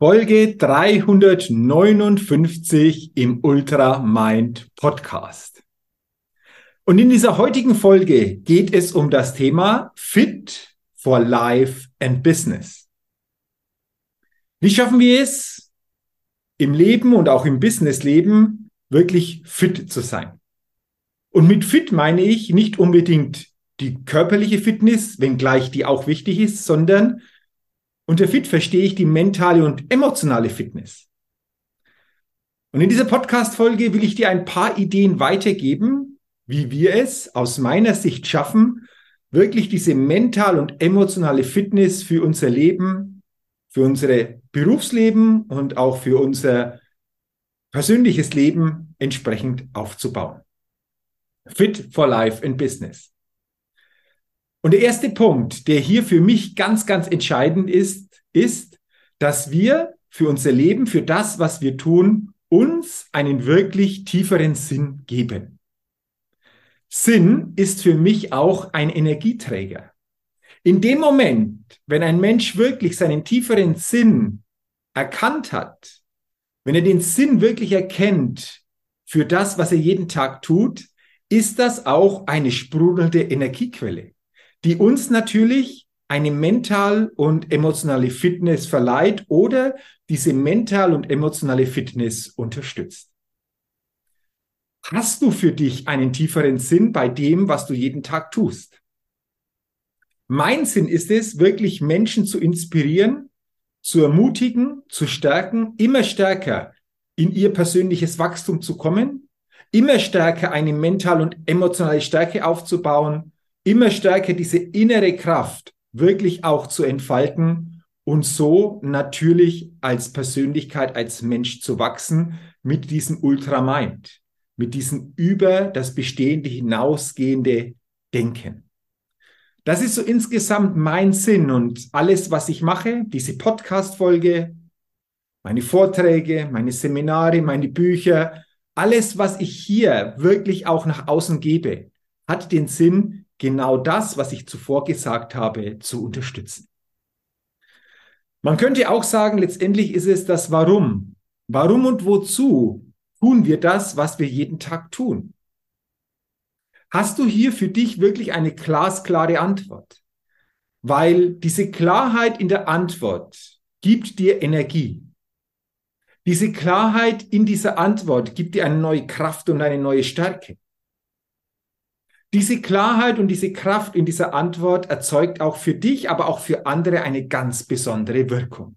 Folge 359 im Ultra Mind Podcast. Und in dieser heutigen Folge geht es um das Thema Fit for Life and Business. Wie schaffen wir es, im Leben und auch im Businessleben wirklich fit zu sein? Und mit fit meine ich nicht unbedingt die körperliche Fitness, wenngleich die auch wichtig ist, sondern unter Fit verstehe ich die mentale und emotionale Fitness. Und in dieser Podcast-Folge will ich dir ein paar Ideen weitergeben, wie wir es aus meiner Sicht schaffen, wirklich diese mental und emotionale Fitness für unser Leben, für unser Berufsleben und auch für unser persönliches Leben entsprechend aufzubauen. Fit for Life and Business. Und der erste Punkt, der hier für mich ganz, ganz entscheidend ist, ist, dass wir für unser Leben, für das, was wir tun, uns einen wirklich tieferen Sinn geben. Sinn ist für mich auch ein Energieträger. In dem Moment, wenn ein Mensch wirklich seinen tieferen Sinn erkannt hat, wenn er den Sinn wirklich erkennt für das, was er jeden Tag tut, ist das auch eine sprudelnde Energiequelle die uns natürlich eine mental und emotionale Fitness verleiht oder diese mental und emotionale Fitness unterstützt. Hast du für dich einen tieferen Sinn bei dem, was du jeden Tag tust? Mein Sinn ist es, wirklich Menschen zu inspirieren, zu ermutigen, zu stärken, immer stärker in ihr persönliches Wachstum zu kommen, immer stärker eine mental und emotionale Stärke aufzubauen, immer stärker diese innere Kraft wirklich auch zu entfalten und so natürlich als Persönlichkeit, als Mensch zu wachsen mit diesem Ultramind, mit diesem über das Bestehende hinausgehende Denken. Das ist so insgesamt mein Sinn und alles, was ich mache, diese Podcast-Folge, meine Vorträge, meine Seminare, meine Bücher, alles, was ich hier wirklich auch nach außen gebe, hat den Sinn, genau das, was ich zuvor gesagt habe, zu unterstützen. Man könnte auch sagen, letztendlich ist es das Warum. Warum und wozu tun wir das, was wir jeden Tag tun? Hast du hier für dich wirklich eine glasklare Antwort? Weil diese Klarheit in der Antwort gibt dir Energie. Diese Klarheit in dieser Antwort gibt dir eine neue Kraft und eine neue Stärke. Diese Klarheit und diese Kraft in dieser Antwort erzeugt auch für dich, aber auch für andere eine ganz besondere Wirkung.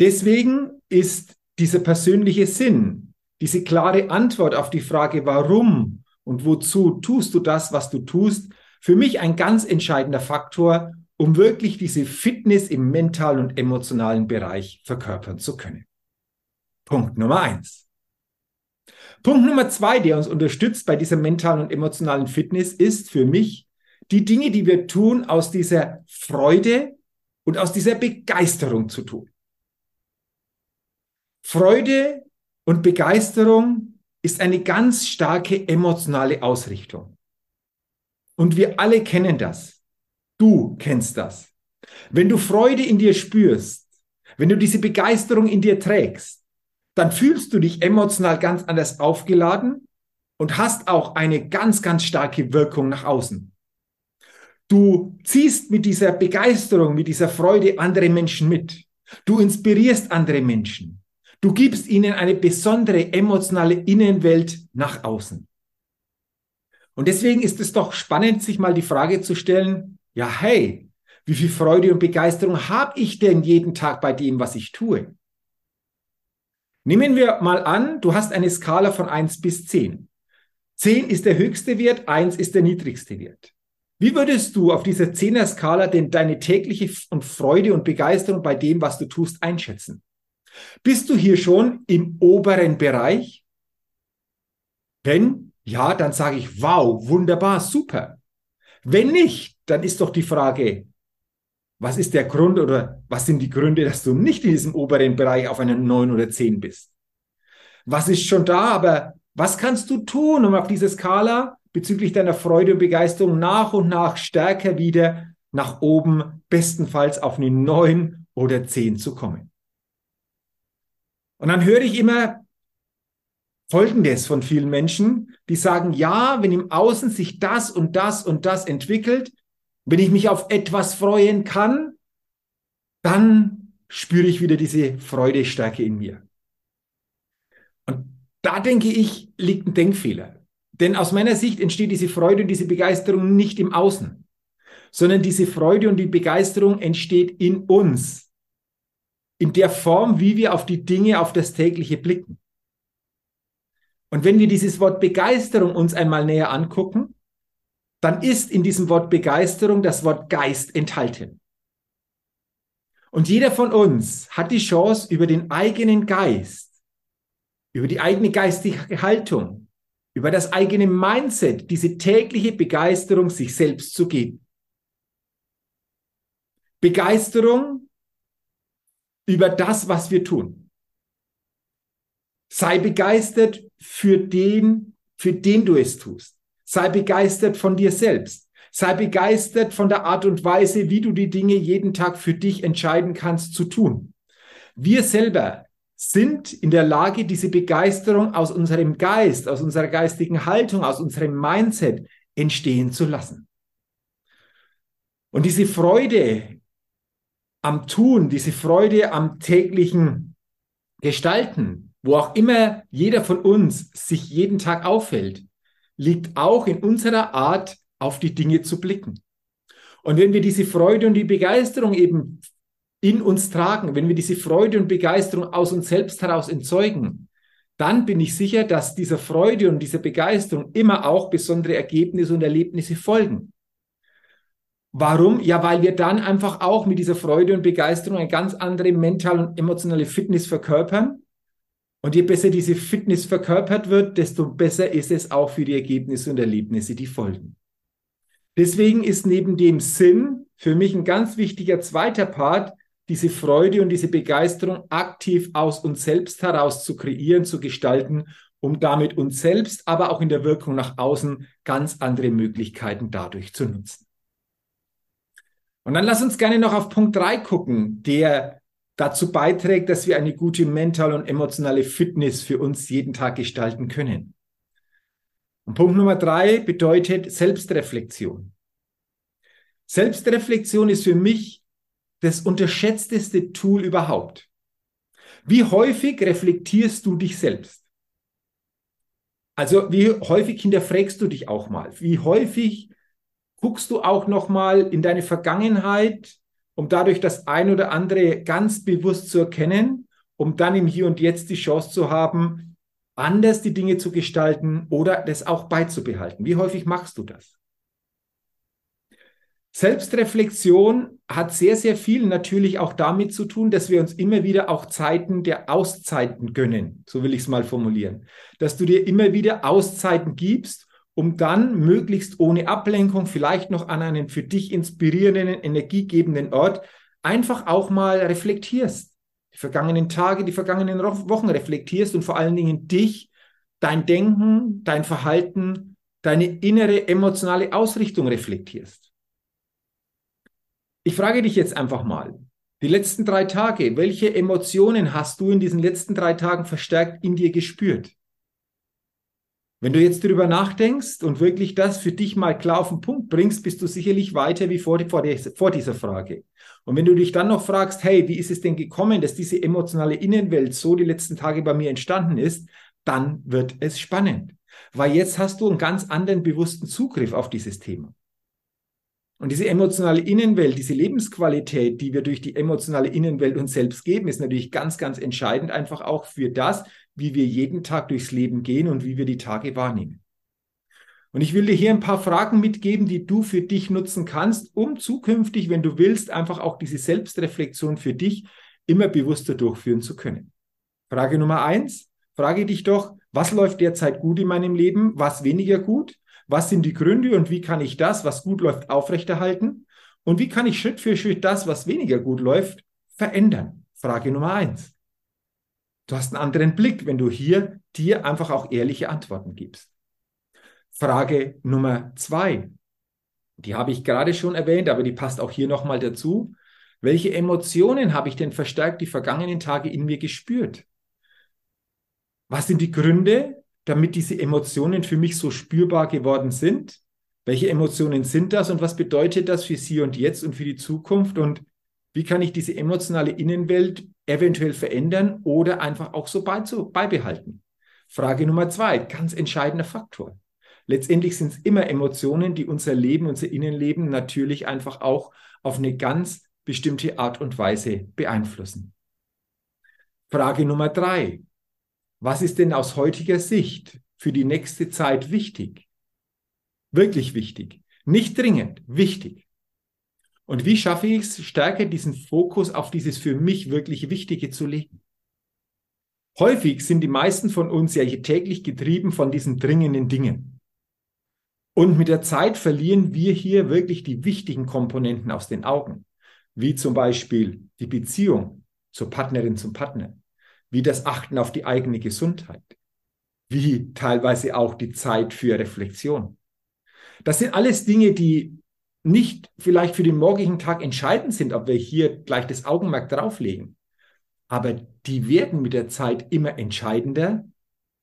Deswegen ist dieser persönliche Sinn, diese klare Antwort auf die Frage, warum und wozu tust du das, was du tust, für mich ein ganz entscheidender Faktor, um wirklich diese Fitness im mentalen und emotionalen Bereich verkörpern zu können. Punkt Nummer eins. Punkt Nummer zwei, der uns unterstützt bei dieser mentalen und emotionalen Fitness, ist für mich die Dinge, die wir tun aus dieser Freude, und aus dieser Begeisterung zu tun. Freude und Begeisterung ist eine ganz starke emotionale Ausrichtung. Und wir alle kennen das. Du kennst das. Wenn du Freude in dir spürst, wenn du diese Begeisterung in dir trägst, dann fühlst du dich emotional ganz anders aufgeladen und hast auch eine ganz, ganz starke Wirkung nach außen. Du ziehst mit dieser Begeisterung, mit dieser Freude andere Menschen mit. Du inspirierst andere Menschen. Du gibst ihnen eine besondere emotionale Innenwelt nach außen. Und deswegen ist es doch spannend, sich mal die Frage zu stellen, ja, hey, wie viel Freude und Begeisterung habe ich denn jeden Tag bei dem, was ich tue? Nehmen wir mal an, du hast eine Skala von 1 bis 10. 10 ist der höchste Wert, 1 ist der niedrigste Wert. Wie würdest du auf dieser 10er Skala denn deine tägliche und Freude und Begeisterung bei dem, was du tust, einschätzen? Bist du hier schon im oberen Bereich? Wenn ja, dann sage ich, wow, wunderbar, super. Wenn nicht, dann ist doch die Frage, was ist der Grund oder was sind die Gründe, dass du nicht in diesem oberen Bereich auf einer 9 oder 10 bist? Was ist schon da, aber was kannst du tun, um auf dieser Skala bezüglich deiner Freude und Begeisterung nach und nach stärker wieder nach oben, bestenfalls auf eine 9 oder 10 zu kommen? Und dann höre ich immer Folgendes von vielen Menschen, die sagen, ja, wenn im Außen sich das und das und das entwickelt, wenn ich mich auf etwas freuen kann, dann spüre ich wieder diese Freude, Stärke in mir. Und da denke ich, liegt ein Denkfehler. Denn aus meiner Sicht entsteht diese Freude und diese Begeisterung nicht im Außen, sondern diese Freude und die Begeisterung entsteht in uns, in der Form, wie wir auf die Dinge, auf das tägliche blicken. Und wenn wir dieses Wort Begeisterung uns einmal näher angucken, dann ist in diesem Wort Begeisterung das Wort Geist enthalten. Und jeder von uns hat die Chance, über den eigenen Geist, über die eigene geistige Haltung, über das eigene Mindset, diese tägliche Begeisterung sich selbst zu geben. Begeisterung über das, was wir tun. Sei begeistert für den, für den du es tust. Sei begeistert von dir selbst. Sei begeistert von der Art und Weise, wie du die Dinge jeden Tag für dich entscheiden kannst zu tun. Wir selber sind in der Lage, diese Begeisterung aus unserem Geist, aus unserer geistigen Haltung, aus unserem Mindset entstehen zu lassen. Und diese Freude am Tun, diese Freude am täglichen Gestalten, wo auch immer jeder von uns sich jeden Tag auffällt, liegt auch in unserer Art, auf die Dinge zu blicken. Und wenn wir diese Freude und die Begeisterung eben in uns tragen, wenn wir diese Freude und Begeisterung aus uns selbst heraus entzeugen, dann bin ich sicher, dass dieser Freude und dieser Begeisterung immer auch besondere Ergebnisse und Erlebnisse folgen. Warum? Ja, weil wir dann einfach auch mit dieser Freude und Begeisterung eine ganz andere mentale und emotionale Fitness verkörpern und je besser diese Fitness verkörpert wird, desto besser ist es auch für die Ergebnisse und Erlebnisse, die folgen. Deswegen ist neben dem Sinn für mich ein ganz wichtiger zweiter Part, diese Freude und diese Begeisterung aktiv aus uns selbst heraus zu kreieren, zu gestalten, um damit uns selbst, aber auch in der Wirkung nach außen ganz andere Möglichkeiten dadurch zu nutzen. Und dann lass uns gerne noch auf Punkt drei gucken, der dazu beiträgt, dass wir eine gute mentale und emotionale Fitness für uns jeden Tag gestalten können. Und Punkt Nummer drei bedeutet Selbstreflexion. Selbstreflexion ist für mich das unterschätzteste Tool überhaupt. Wie häufig reflektierst du dich selbst? Also wie häufig hinterfragst du dich auch mal? Wie häufig guckst du auch noch mal in deine Vergangenheit um dadurch das ein oder andere ganz bewusst zu erkennen, um dann im Hier und Jetzt die Chance zu haben, anders die Dinge zu gestalten oder das auch beizubehalten. Wie häufig machst du das? Selbstreflexion hat sehr, sehr viel natürlich auch damit zu tun, dass wir uns immer wieder auch Zeiten der Auszeiten gönnen. So will ich es mal formulieren. Dass du dir immer wieder Auszeiten gibst um dann möglichst ohne Ablenkung, vielleicht noch an einen für dich inspirierenden, energiegebenden Ort, einfach auch mal reflektierst. Die vergangenen Tage, die vergangenen Wochen reflektierst und vor allen Dingen dich, dein Denken, dein Verhalten, deine innere emotionale Ausrichtung reflektierst. Ich frage dich jetzt einfach mal, die letzten drei Tage, welche Emotionen hast du in diesen letzten drei Tagen verstärkt in dir gespürt? Wenn du jetzt darüber nachdenkst und wirklich das für dich mal klar auf den Punkt bringst, bist du sicherlich weiter wie vor, vor, vor dieser Frage. Und wenn du dich dann noch fragst, hey, wie ist es denn gekommen, dass diese emotionale Innenwelt so die letzten Tage bei mir entstanden ist, dann wird es spannend. Weil jetzt hast du einen ganz anderen bewussten Zugriff auf dieses Thema. Und diese emotionale Innenwelt, diese Lebensqualität, die wir durch die emotionale Innenwelt uns selbst geben, ist natürlich ganz, ganz entscheidend einfach auch für das, wie wir jeden Tag durchs Leben gehen und wie wir die Tage wahrnehmen. Und ich will dir hier ein paar Fragen mitgeben, die du für dich nutzen kannst, um zukünftig, wenn du willst, einfach auch diese Selbstreflexion für dich immer bewusster durchführen zu können. Frage Nummer eins, frage dich doch, was läuft derzeit gut in meinem Leben, was weniger gut? Was sind die Gründe und wie kann ich das, was gut läuft, aufrechterhalten? Und wie kann ich Schritt für Schritt das, was weniger gut läuft, verändern? Frage Nummer eins. Du hast einen anderen Blick, wenn du hier dir einfach auch ehrliche Antworten gibst. Frage Nummer zwei. Die habe ich gerade schon erwähnt, aber die passt auch hier nochmal dazu. Welche Emotionen habe ich denn verstärkt die vergangenen Tage in mir gespürt? Was sind die Gründe, damit diese Emotionen für mich so spürbar geworden sind? Welche Emotionen sind das und was bedeutet das für Sie und jetzt und für die Zukunft? Und wie kann ich diese emotionale Innenwelt eventuell verändern oder einfach auch so beibehalten? Frage Nummer zwei, ganz entscheidender Faktor. Letztendlich sind es immer Emotionen, die unser Leben, unser Innenleben natürlich einfach auch auf eine ganz bestimmte Art und Weise beeinflussen. Frage Nummer drei, was ist denn aus heutiger Sicht für die nächste Zeit wichtig? Wirklich wichtig. Nicht dringend, wichtig. Und wie schaffe ich es, stärker diesen Fokus auf dieses für mich wirklich Wichtige zu legen? Häufig sind die meisten von uns ja täglich getrieben von diesen dringenden Dingen. Und mit der Zeit verlieren wir hier wirklich die wichtigen Komponenten aus den Augen, wie zum Beispiel die Beziehung zur Partnerin zum Partner, wie das Achten auf die eigene Gesundheit, wie teilweise auch die Zeit für Reflexion. Das sind alles Dinge, die nicht vielleicht für den morgigen Tag entscheidend sind, ob wir hier gleich das Augenmerk drauflegen. Aber die werden mit der Zeit immer entscheidender.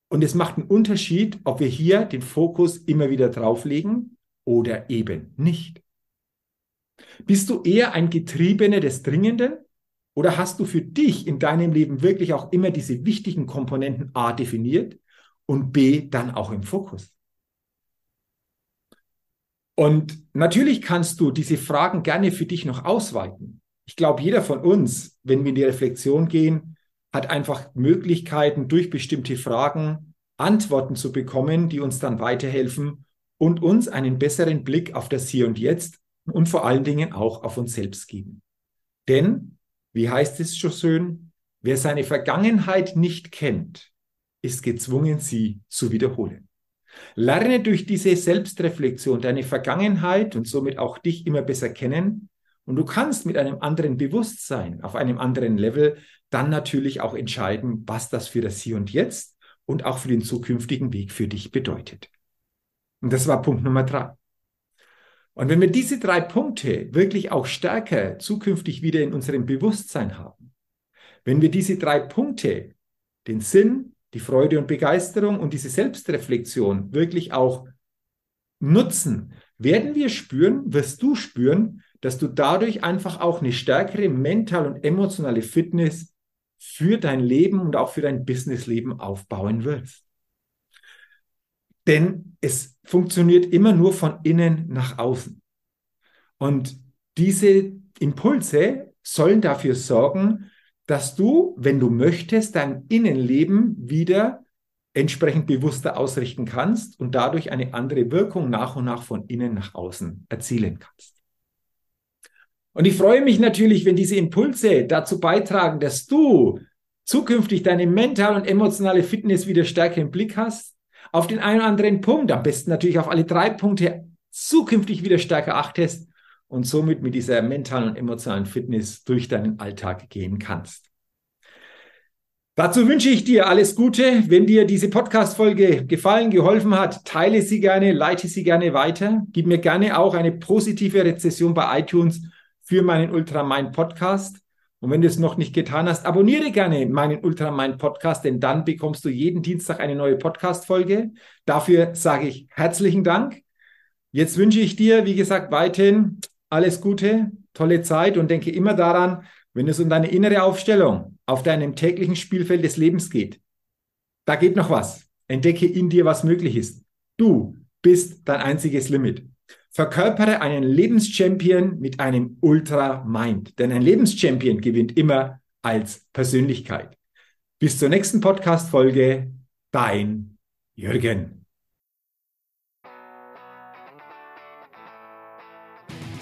Und es macht einen Unterschied, ob wir hier den Fokus immer wieder drauflegen oder eben nicht. Bist du eher ein Getriebener des Dringenden oder hast du für dich in deinem Leben wirklich auch immer diese wichtigen Komponenten A definiert und B dann auch im Fokus? Und natürlich kannst du diese Fragen gerne für dich noch ausweiten. Ich glaube, jeder von uns, wenn wir in die Reflexion gehen, hat einfach Möglichkeiten, durch bestimmte Fragen Antworten zu bekommen, die uns dann weiterhelfen und uns einen besseren Blick auf das Hier und Jetzt und vor allen Dingen auch auf uns selbst geben. Denn wie heißt es so schön? Wer seine Vergangenheit nicht kennt, ist gezwungen, sie zu wiederholen. Lerne durch diese Selbstreflexion deine Vergangenheit und somit auch dich immer besser kennen. Und du kannst mit einem anderen Bewusstsein, auf einem anderen Level, dann natürlich auch entscheiden, was das für das Hier und Jetzt und auch für den zukünftigen Weg für dich bedeutet. Und das war Punkt Nummer drei. Und wenn wir diese drei Punkte wirklich auch stärker zukünftig wieder in unserem Bewusstsein haben, wenn wir diese drei Punkte, den Sinn, die Freude und Begeisterung und diese Selbstreflexion wirklich auch nutzen, werden wir spüren, wirst du spüren, dass du dadurch einfach auch eine stärkere mental und emotionale Fitness für dein Leben und auch für dein Businessleben aufbauen wirst. Denn es funktioniert immer nur von innen nach außen. Und diese Impulse sollen dafür sorgen, dass du, wenn du möchtest, dein Innenleben wieder entsprechend bewusster ausrichten kannst und dadurch eine andere Wirkung nach und nach von innen nach außen erzielen kannst. Und ich freue mich natürlich, wenn diese Impulse dazu beitragen, dass du zukünftig deine mentale und emotionale Fitness wieder stärker im Blick hast, auf den einen oder anderen Punkt, am besten natürlich auf alle drei Punkte zukünftig wieder stärker achtest und somit mit dieser mentalen und emotionalen Fitness durch deinen Alltag gehen kannst. Dazu wünsche ich dir alles Gute. Wenn dir diese Podcast-Folge gefallen, geholfen hat, teile sie gerne, leite sie gerne weiter. Gib mir gerne auch eine positive Rezession bei iTunes für meinen Ultramind Podcast. Und wenn du es noch nicht getan hast, abonniere gerne meinen Ultramind Podcast, denn dann bekommst du jeden Dienstag eine neue Podcast-Folge. Dafür sage ich herzlichen Dank. Jetzt wünsche ich dir, wie gesagt, weiterhin alles Gute, tolle Zeit und denke immer daran, wenn es um deine innere Aufstellung auf deinem täglichen Spielfeld des Lebens geht, da geht noch was. Entdecke in dir, was möglich ist. Du bist dein einziges Limit. Verkörpere einen Lebenschampion mit einem Ultra-Mind. Denn ein Lebenschampion gewinnt immer als Persönlichkeit. Bis zur nächsten Podcast-Folge. Dein Jürgen.